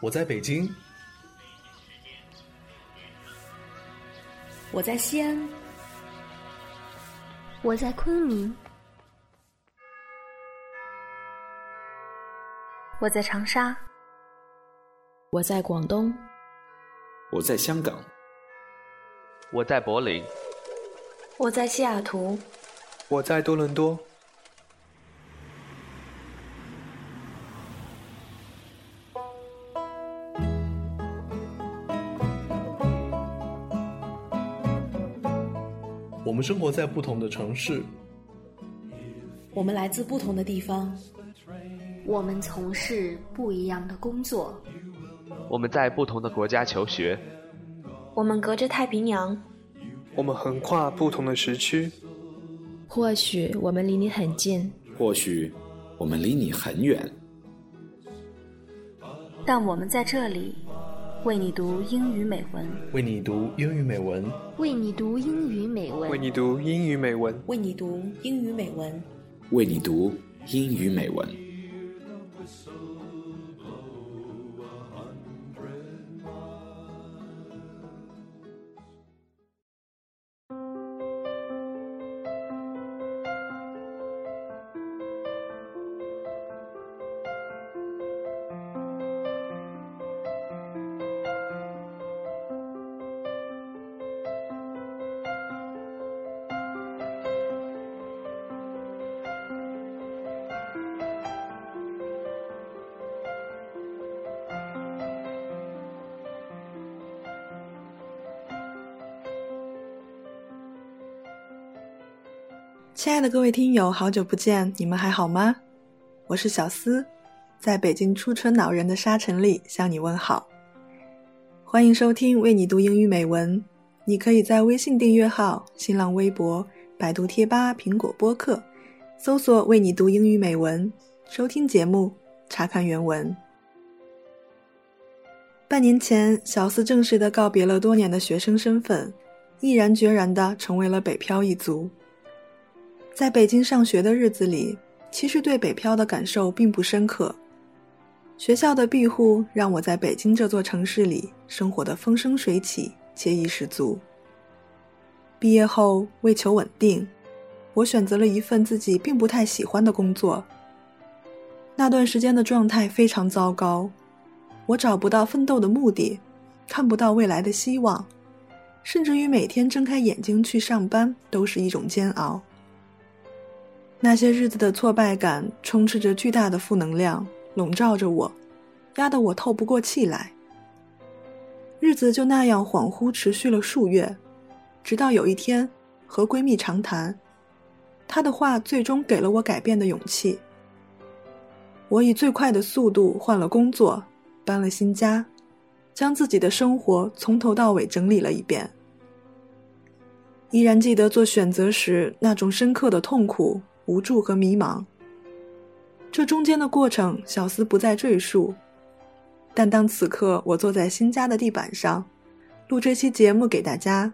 我在北京，我在西安，我在昆明，我在长沙，我在广东，我在香港，我在柏林，我在西雅图，我在多伦多。们生活在不同的城市，我们来自不同的地方，我们从事不一样的工作，我们在不同的国家求学，我们隔着太平洋，我们横跨不同的时区。或许我们离你很近，或许我们离你很远，但我们在这里。为你读英语美文，为你读英语美文，为你读英语美文，为你读英语美文，为你读英语美文，为你读英语美文。亲爱的各位听友，好久不见，你们还好吗？我是小思，在北京初春恼人的沙尘里向你问好。欢迎收听《为你读英语美文》，你可以在微信订阅号、新浪微博、百度贴吧、苹果播客搜索“为你读英语美文”，收听节目，查看原文。半年前，小思正式的告别了多年的学生身份，毅然决然的成为了北漂一族。在北京上学的日子里，其实对北漂的感受并不深刻。学校的庇护让我在北京这座城市里生活的风生水起、惬意十足。毕业后，为求稳定，我选择了一份自己并不太喜欢的工作。那段时间的状态非常糟糕，我找不到奋斗的目的，看不到未来的希望，甚至于每天睁开眼睛去上班都是一种煎熬。那些日子的挫败感充斥着巨大的负能量，笼罩着我，压得我透不过气来。日子就那样恍惚持续了数月，直到有一天和闺蜜长谈，她的话最终给了我改变的勇气。我以最快的速度换了工作，搬了新家，将自己的生活从头到尾整理了一遍。依然记得做选择时那种深刻的痛苦。无助和迷茫，这中间的过程，小思不再赘述。但当此刻我坐在新家的地板上，录这期节目给大家，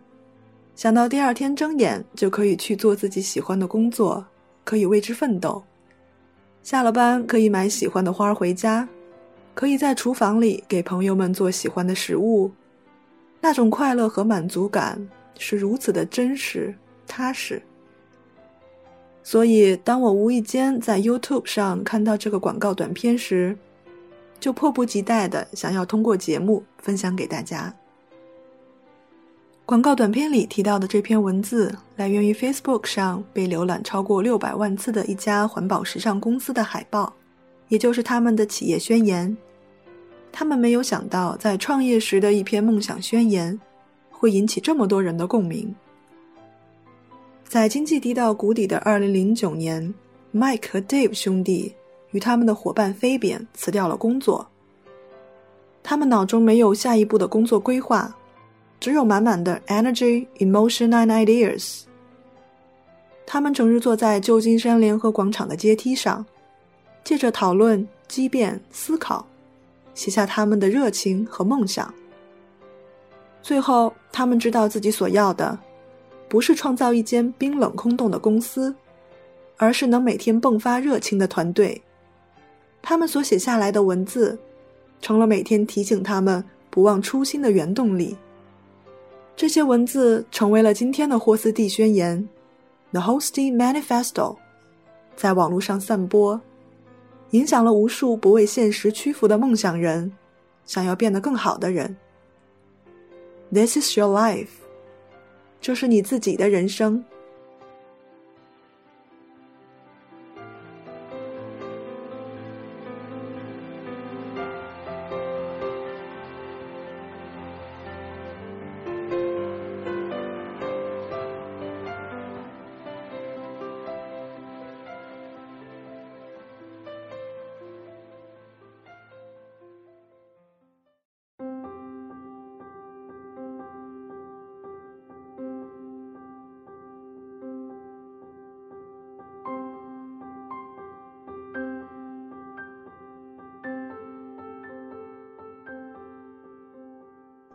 想到第二天睁眼就可以去做自己喜欢的工作，可以为之奋斗，下了班可以买喜欢的花回家，可以在厨房里给朋友们做喜欢的食物，那种快乐和满足感是如此的真实踏实。所以，当我无意间在 YouTube 上看到这个广告短片时，就迫不及待的想要通过节目分享给大家。广告短片里提到的这篇文字来源于 Facebook 上被浏览超过六百万次的一家环保时尚公司的海报，也就是他们的企业宣言。他们没有想到，在创业时的一篇梦想宣言，会引起这么多人的共鸣。在经济低到谷底的2009年，Mike 和 Dave 兄弟与他们的伙伴飞扁辞掉了工作。他们脑中没有下一步的工作规划，只有满满的 energy, emotion and ideas。他们整日坐在旧金山联合广场的阶梯上，借着讨论、激辩、思考，写下他们的热情和梦想。最后，他们知道自己所要的。不是创造一间冰冷空洞的公司，而是能每天迸发热情的团队。他们所写下来的文字，成了每天提醒他们不忘初心的原动力。这些文字成为了今天的霍斯蒂宣言 （The Hosty Manifesto），在网络上散播，影响了无数不为现实屈服的梦想人，想要变得更好的人。This is your life，这是你自己的人生。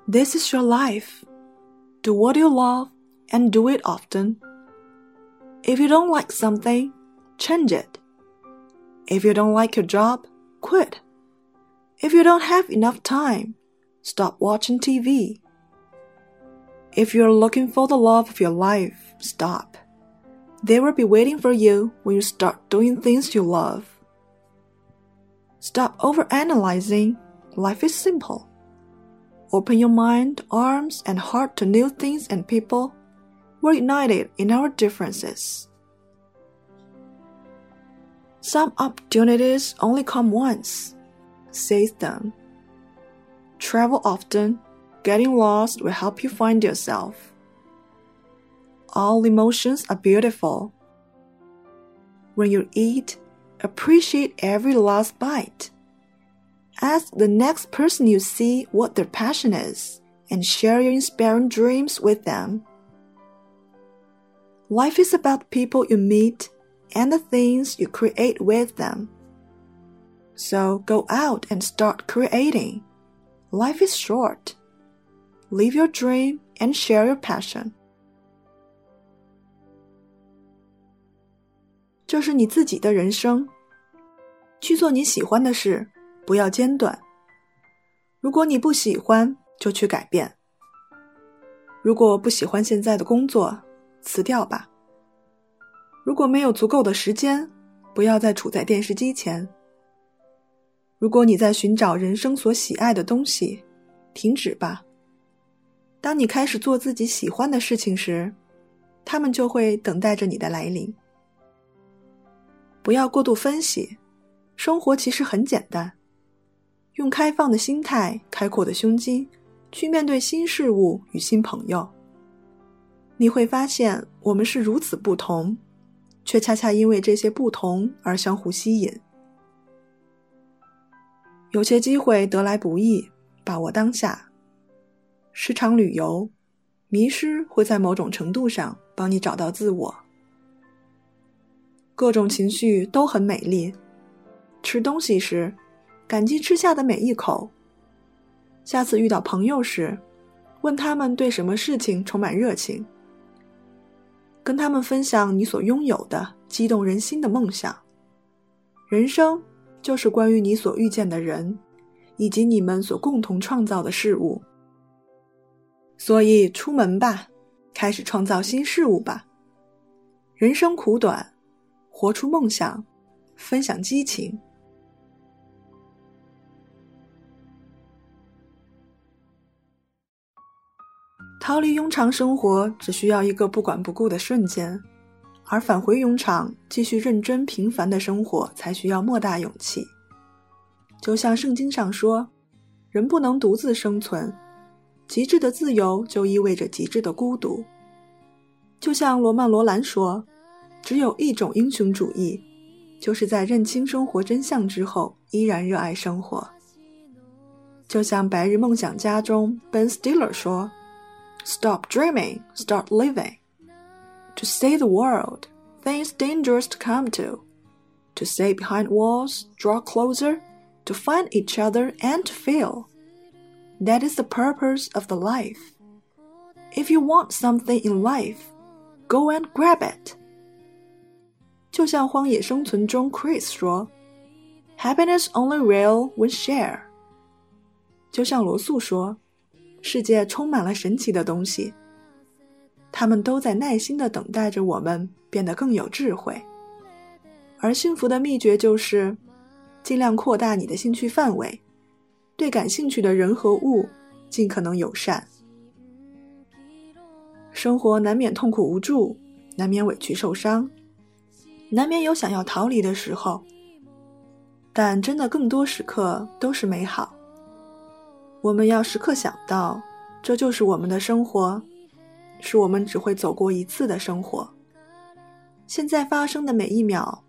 This is your life. Do what you love and do it often. If you don't like something, change it. If you don't like your job, quit. If you don't have enough time, stop watching TV. If you're looking for the love of your life, stop. They will be waiting for you when you start doing things you love. Stop overanalyzing. Life is simple. Open your mind, arms, and heart to new things and people. We're united in our differences. Some opportunities only come once. Seize them. Travel often. Getting lost will help you find yourself. All emotions are beautiful. When you eat, appreciate every last bite. Ask the next person you see what their passion is and share your inspiring dreams with them. Life is about people you meet and the things you create with them. So go out and start creating. Life is short. Live your dream and share your passion. 这是你自己的人生，去做你喜欢的事。 不要间断。如果你不喜欢，就去改变。如果不喜欢现在的工作，辞掉吧。如果没有足够的时间，不要再处在电视机前。如果你在寻找人生所喜爱的东西，停止吧。当你开始做自己喜欢的事情时，他们就会等待着你的来临。不要过度分析，生活其实很简单。用开放的心态、开阔的胸襟去面对新事物与新朋友，你会发现我们是如此不同，却恰恰因为这些不同而相互吸引。有些机会得来不易，把握当下。时常旅游，迷失会在某种程度上帮你找到自我。各种情绪都很美丽。吃东西时。感激吃下的每一口。下次遇到朋友时，问他们对什么事情充满热情，跟他们分享你所拥有的激动人心的梦想。人生就是关于你所遇见的人，以及你们所共同创造的事物。所以，出门吧，开始创造新事物吧。人生苦短，活出梦想，分享激情。逃离庸常生活只需要一个不管不顾的瞬间，而返回庸常，继续认真平凡的生活才需要莫大勇气。就像圣经上说：“人不能独自生存，极致的自由就意味着极致的孤独。”就像罗曼·罗兰说：“只有一种英雄主义，就是在认清生活真相之后依然热爱生活。”就像《白日梦想家》中 Ben Stiller 说。Stop dreaming, start living. To save the world, things dangerous to come to. To stay behind walls, draw closer, to find each other and to feel. That is the purpose of the life. If you want something in life, go and grab it. 就像《荒野生存》中 Chris 说：“Happiness only real when shared. 就像罗素说：“ 世界充满了神奇的东西，他们都在耐心的等待着我们变得更有智慧。”而幸福的秘诀就是尽量扩大你的兴趣范围，对感兴趣的人和物尽可能友善。生活难免痛苦无助，难免委屈受伤，难免有想要逃离的时候，但真的更多时刻都是美好。我们要时刻想到，这就是我们的生活，是我们只会走过一次的生活。现在发生的每一秒。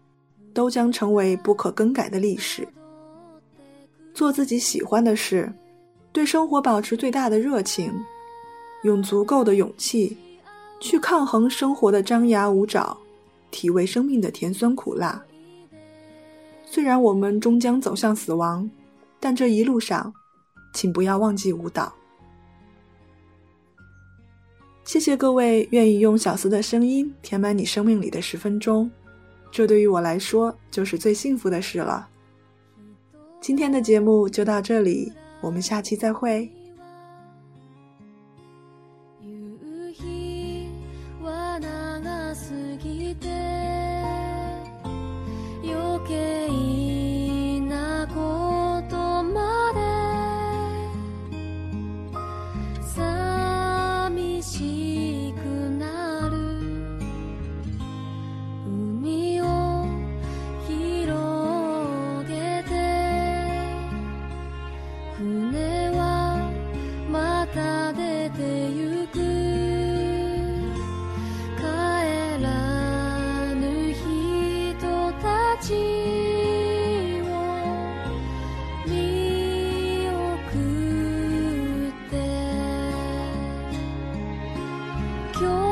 都将成为不可更改的历史。做自己喜欢的事，对生活保持最大的热情，用足够的勇气去抗衡生活的张牙舞爪，体味生命的甜酸苦辣。虽然我们终将走向死亡，但这一路上，请不要忘记舞蹈。谢谢各位愿意用小司的声音填满你生命里的十分钟。这对于我来说就是最幸福的事了。今天的节目就到这里，我们下期再会。 교.